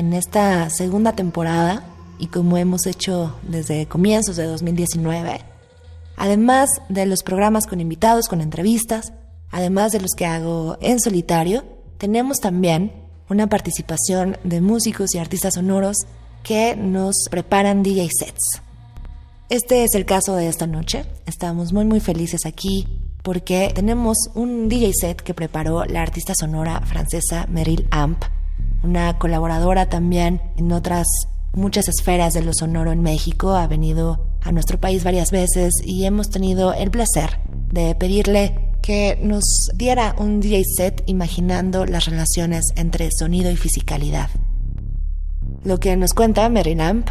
En esta segunda temporada, y como hemos hecho desde comienzos de 2019, además de los programas con invitados, con entrevistas, además de los que hago en solitario, tenemos también una participación de músicos y artistas sonoros que nos preparan DJ sets. Este es el caso de esta noche. Estamos muy muy felices aquí porque tenemos un DJ set que preparó la artista sonora francesa Meryl Amp, una colaboradora también en otras muchas esferas de lo sonoro en México, ha venido a nuestro país varias veces y hemos tenido el placer de pedirle que nos diera un DJ set imaginando las relaciones entre sonido y fisicalidad. Lo que nos cuenta Meryl Amp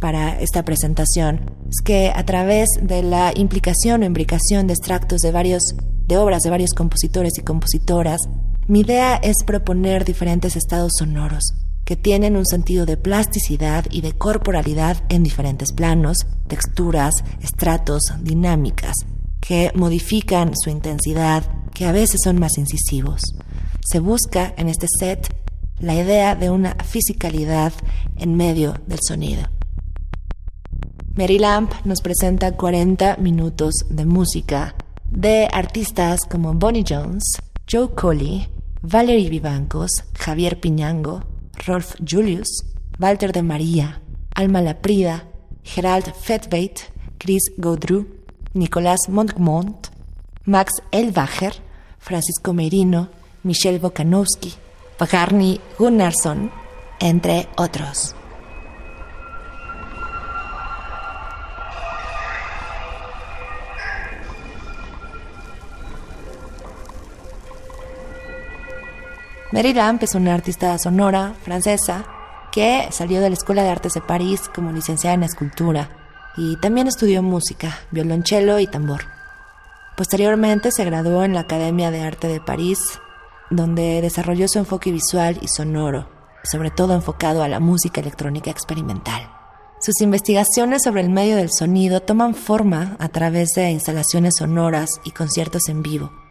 para esta presentación es que a través de la implicación o imbricación de extractos de varios de obras de varios compositores y compositoras, mi idea es proponer diferentes estados sonoros que tienen un sentido de plasticidad y de corporalidad en diferentes planos, texturas, estratos, dinámicas, que modifican su intensidad, que a veces son más incisivos. Se busca en este set la idea de una fisicalidad en medio del sonido. Mary Lamp nos presenta 40 minutos de música de artistas como Bonnie Jones, Joe Colley, Valerie Vivancos, Javier Piñango, Rolf Julius, Walter de María, Alma Laprida, Gerald Fetbeit, Chris Gaudreau, Nicolás Montmont, Max Elbacher, Francisco Merino, Michelle Bokanowski, Bagarni Gunnarsson, entre otros. Mary Lamp es una artista sonora francesa que salió de la Escuela de Artes de París como licenciada en escultura y también estudió música, violonchelo y tambor. Posteriormente se graduó en la Academia de Arte de París, donde desarrolló su enfoque visual y sonoro, sobre todo enfocado a la música electrónica experimental. Sus investigaciones sobre el medio del sonido toman forma a través de instalaciones sonoras y conciertos en vivo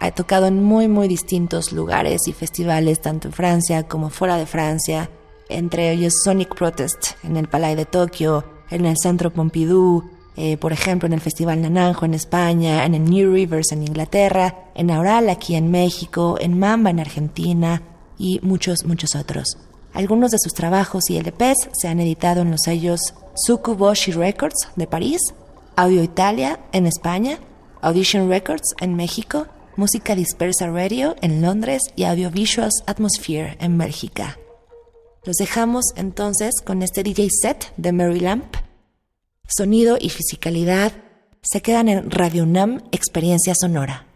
ha tocado en muy, muy distintos lugares y festivales, tanto en Francia como fuera de Francia, entre ellos Sonic Protest en el Palais de Tokio, en el Centro Pompidou, eh, por ejemplo, en el Festival Nananjo en España, en el New Rivers en Inglaterra, en Aural aquí en México, en Mamba en Argentina y muchos, muchos otros. Algunos de sus trabajos y LPs se han editado en los sellos Sukuboshi Records de París, Audio Italia en España, Audition Records en México Música Dispersa Radio en Londres y Audiovisuals Atmosphere en Bélgica. Los dejamos entonces con este DJ set de Mary Lamp. Sonido y fisicalidad se quedan en Radio Nam Experiencia Sonora.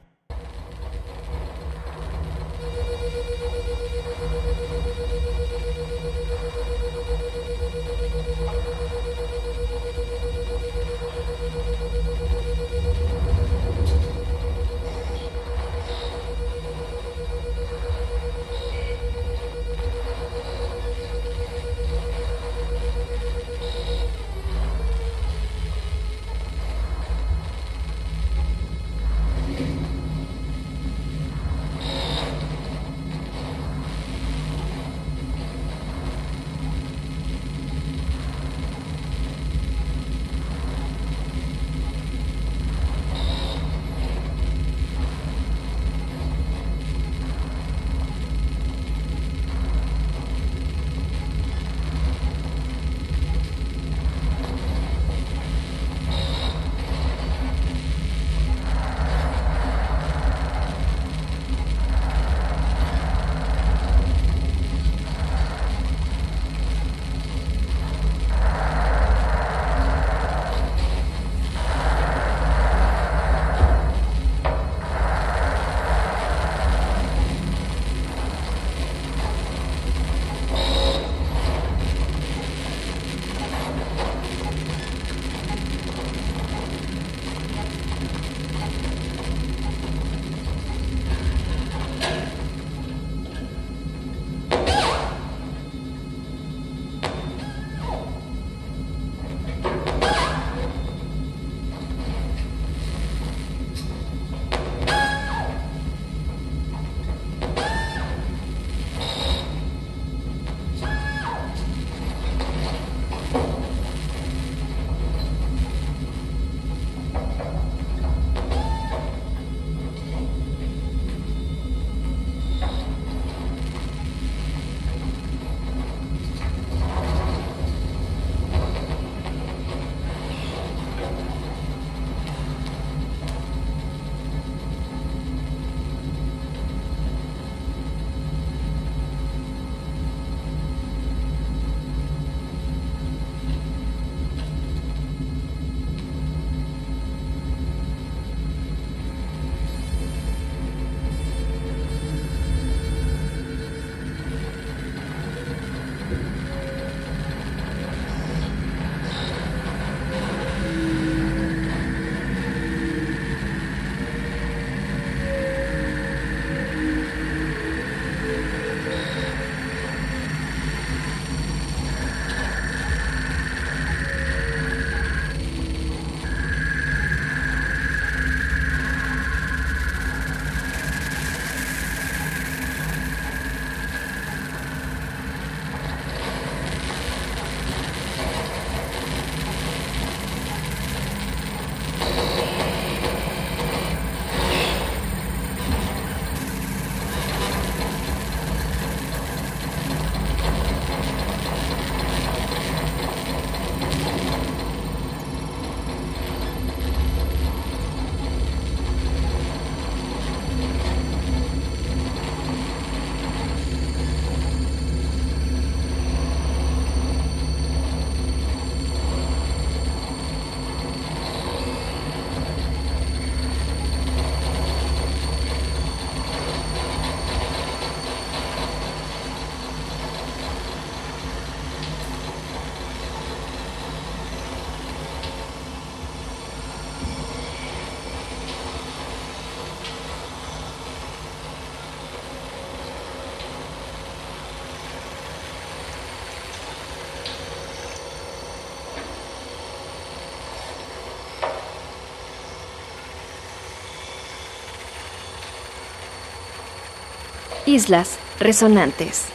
Islas Resonantes.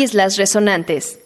Islas Resonantes.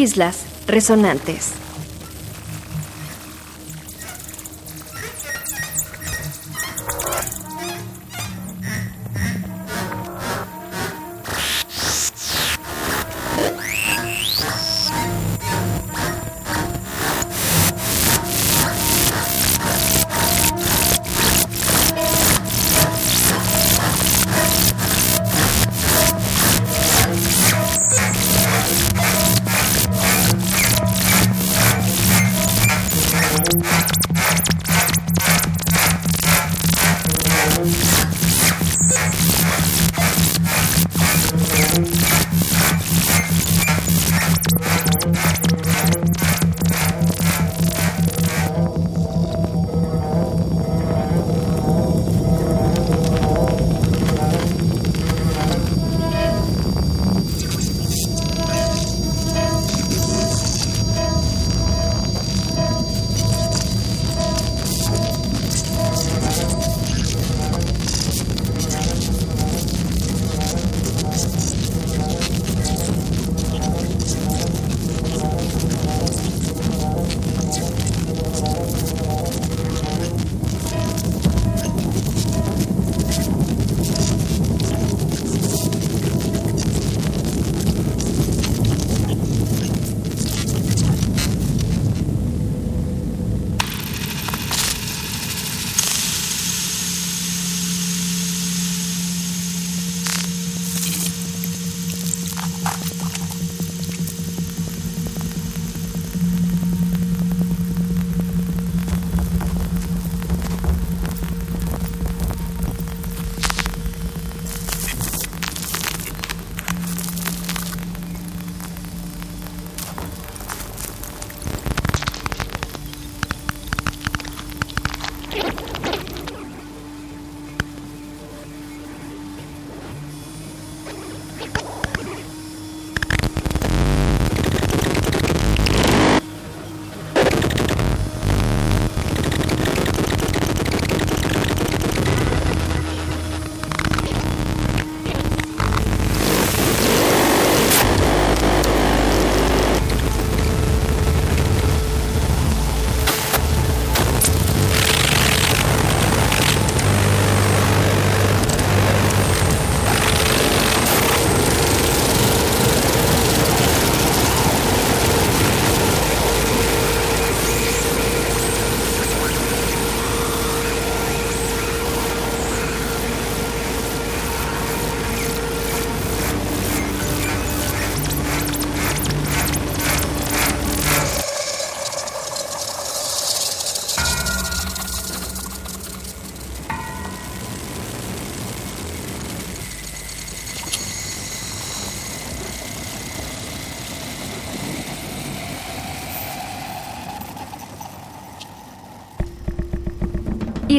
Islas Resonantes.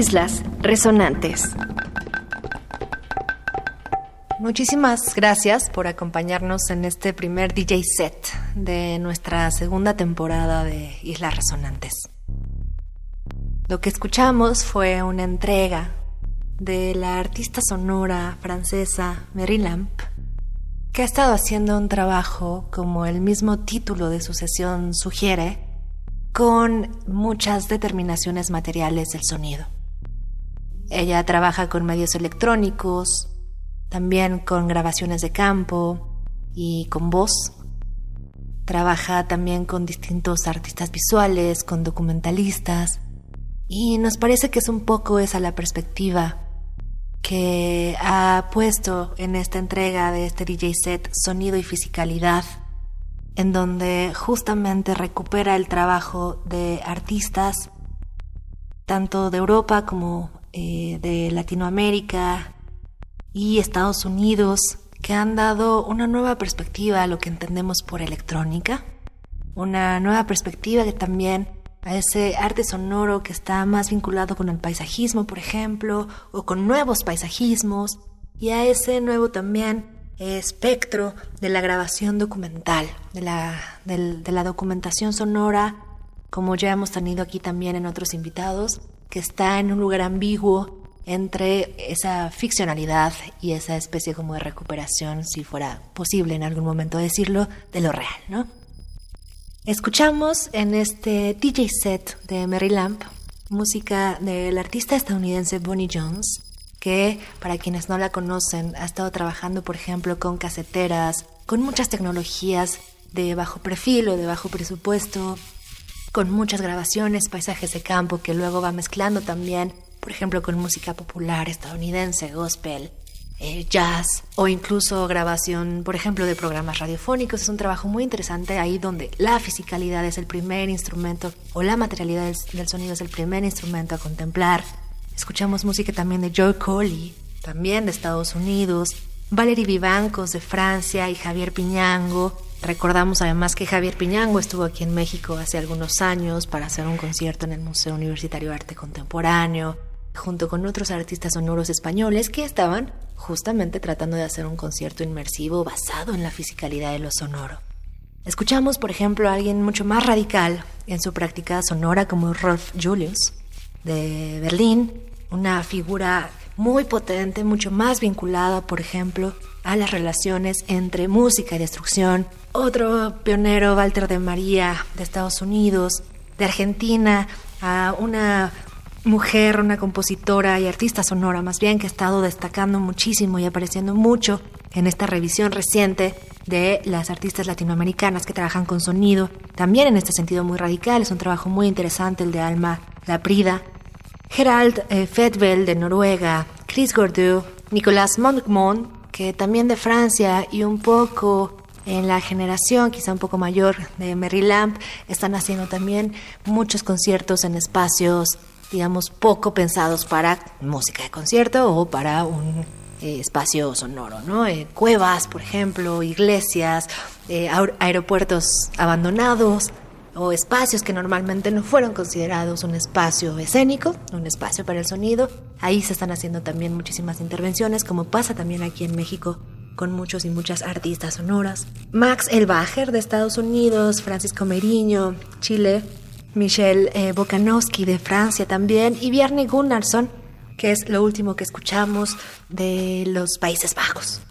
Islas Resonantes. Muchísimas gracias por acompañarnos en este primer DJ set de nuestra segunda temporada de Islas Resonantes. Lo que escuchamos fue una entrega de la artista sonora francesa Mary Lamp, que ha estado haciendo un trabajo, como el mismo título de su sesión sugiere, con muchas determinaciones materiales del sonido. Ella trabaja con medios electrónicos, también con grabaciones de campo y con voz. Trabaja también con distintos artistas visuales, con documentalistas. Y nos parece que es un poco esa la perspectiva que ha puesto en esta entrega de este DJ set Sonido y Fisicalidad, en donde justamente recupera el trabajo de artistas tanto de Europa como eh, de Latinoamérica y Estados Unidos que han dado una nueva perspectiva a lo que entendemos por electrónica, una nueva perspectiva que también a ese arte sonoro que está más vinculado con el paisajismo, por ejemplo, o con nuevos paisajismos, y a ese nuevo también espectro de la grabación documental, de la, de la documentación sonora, como ya hemos tenido aquí también en otros invitados, que está en un lugar ambiguo entre esa ficcionalidad y esa especie como de recuperación, si fuera posible en algún momento decirlo, de lo real, ¿no? Escuchamos en este DJ set de Mary Lamp música del artista estadounidense Bonnie Jones, que para quienes no la conocen ha estado trabajando, por ejemplo, con caseteras, con muchas tecnologías de bajo perfil o de bajo presupuesto, con muchas grabaciones, paisajes de campo que luego va mezclando también, por ejemplo, con música popular estadounidense, gospel, eh, jazz o incluso grabación, por ejemplo, de programas radiofónicos. Es un trabajo muy interesante ahí donde la fisicalidad es el primer instrumento o la materialidad del, sonido es el primer instrumento a contemplar. Escuchamos música también de Joe Coley, también de Estados Unidos, Valerie Vivancos de Francia y Javier Piñango. Recordamos además que Javier Piñango estuvo aquí en México hace algunos años para hacer un concierto en el Museo Universitario de Arte Contemporáneo junto con otros artistas sonoros españoles que estaban justamente tratando de hacer un concierto inmersivo basado en la fisicalidad de lo sonoro. Escuchamos, por ejemplo, a alguien mucho más radical en su práctica sonora como Rolf Julius de Berlín, una figura muy potente, mucho más vinculada, por ejemplo, a las relaciones entre música y destrucción. Otro pionero, Walter de María, de Estados Unidos, de Argentina, a una mujer, una compositora y artista sonora más bien que ha estado destacando muchísimo y apareciendo mucho en esta revisión reciente de las artistas latinoamericanas que trabajan con sonido, también en este sentido muy radical, es un trabajo muy interesante el de Alma Laprida, Gerald eh, Fedvel de Noruega, Chris Gordeau, Nicolas Montmont, que también de Francia y un poco en la generación quizá un poco mayor de Mary Lamp, están haciendo también muchos conciertos en espacios digamos, poco pensados para música de concierto o para un eh, espacio sonoro, ¿no? Eh, cuevas, por ejemplo, iglesias, eh, aeropuertos abandonados o espacios que normalmente no fueron considerados un espacio escénico, un espacio para el sonido. Ahí se están haciendo también muchísimas intervenciones, como pasa también aquí en México con muchos y muchas artistas sonoras. Max Elbacher de Estados Unidos, Francisco Meriño, Chile, Michelle eh, Bokanowski de Francia también y Bjarne Gunnarsson, que es lo último que escuchamos de los Países Bajos.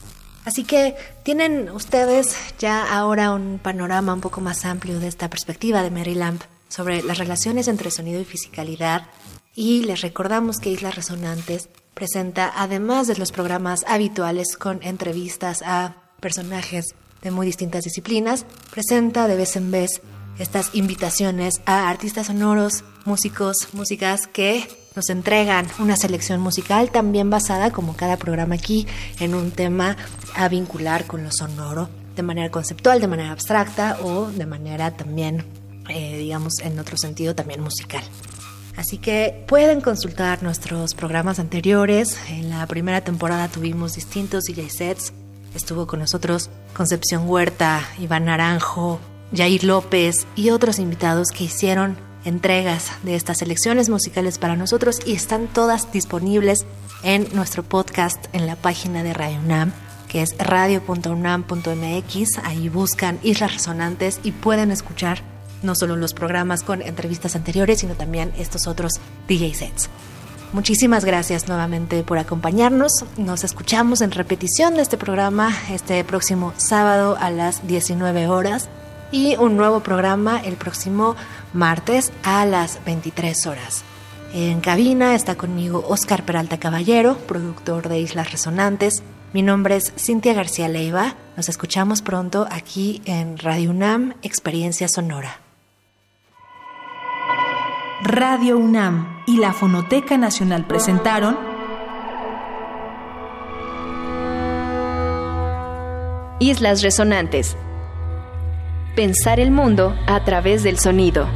Así que tienen ustedes ya ahora un panorama un poco más amplio de esta perspectiva de Mary Lamp sobre las relaciones entre sonido y fisicalidad y les recordamos que Islas Resonantes presenta, además de los programas habituales con entrevistas a personajes de muy distintas disciplinas, presenta de vez en vez estas invitaciones a artistas sonoros, músicos, músicas que nos entregan una selección musical también basada, como cada programa aquí, en un tema a vincular con lo sonoro, de manera conceptual, de manera abstracta o de manera también, eh, digamos, en otro sentido también musical. Así que pueden consultar nuestros programas anteriores. En la primera temporada tuvimos distintos DJ sets. Estuvo con nosotros Concepción Huerta, Iván Naranjo, Jair López y otros invitados que hicieron entregas de estas selecciones musicales para nosotros y están todas disponibles en nuestro podcast en la página de Radio UNAM, que es radio.unam.mx. Ahí buscan Islas Resonantes y pueden escuchar no solo los programas con entrevistas anteriores, sino también estos otros DJ sets. Muchísimas gracias nuevamente por acompañarnos. Nos escuchamos en repetición de este programa este próximo sábado a las 19 horas y un nuevo programa el próximo martes a las 23 horas. En cabina está conmigo Oscar Peralta Caballero, productor de Islas Resonantes. Mi nombre es Cintia García Leiva. Nos escuchamos pronto aquí en Radio UNAM, Experiencia Sonora. Radio UNAM y la Fonoteca Nacional presentaron Islas Resonantes Pensar el mundo a través del sonido.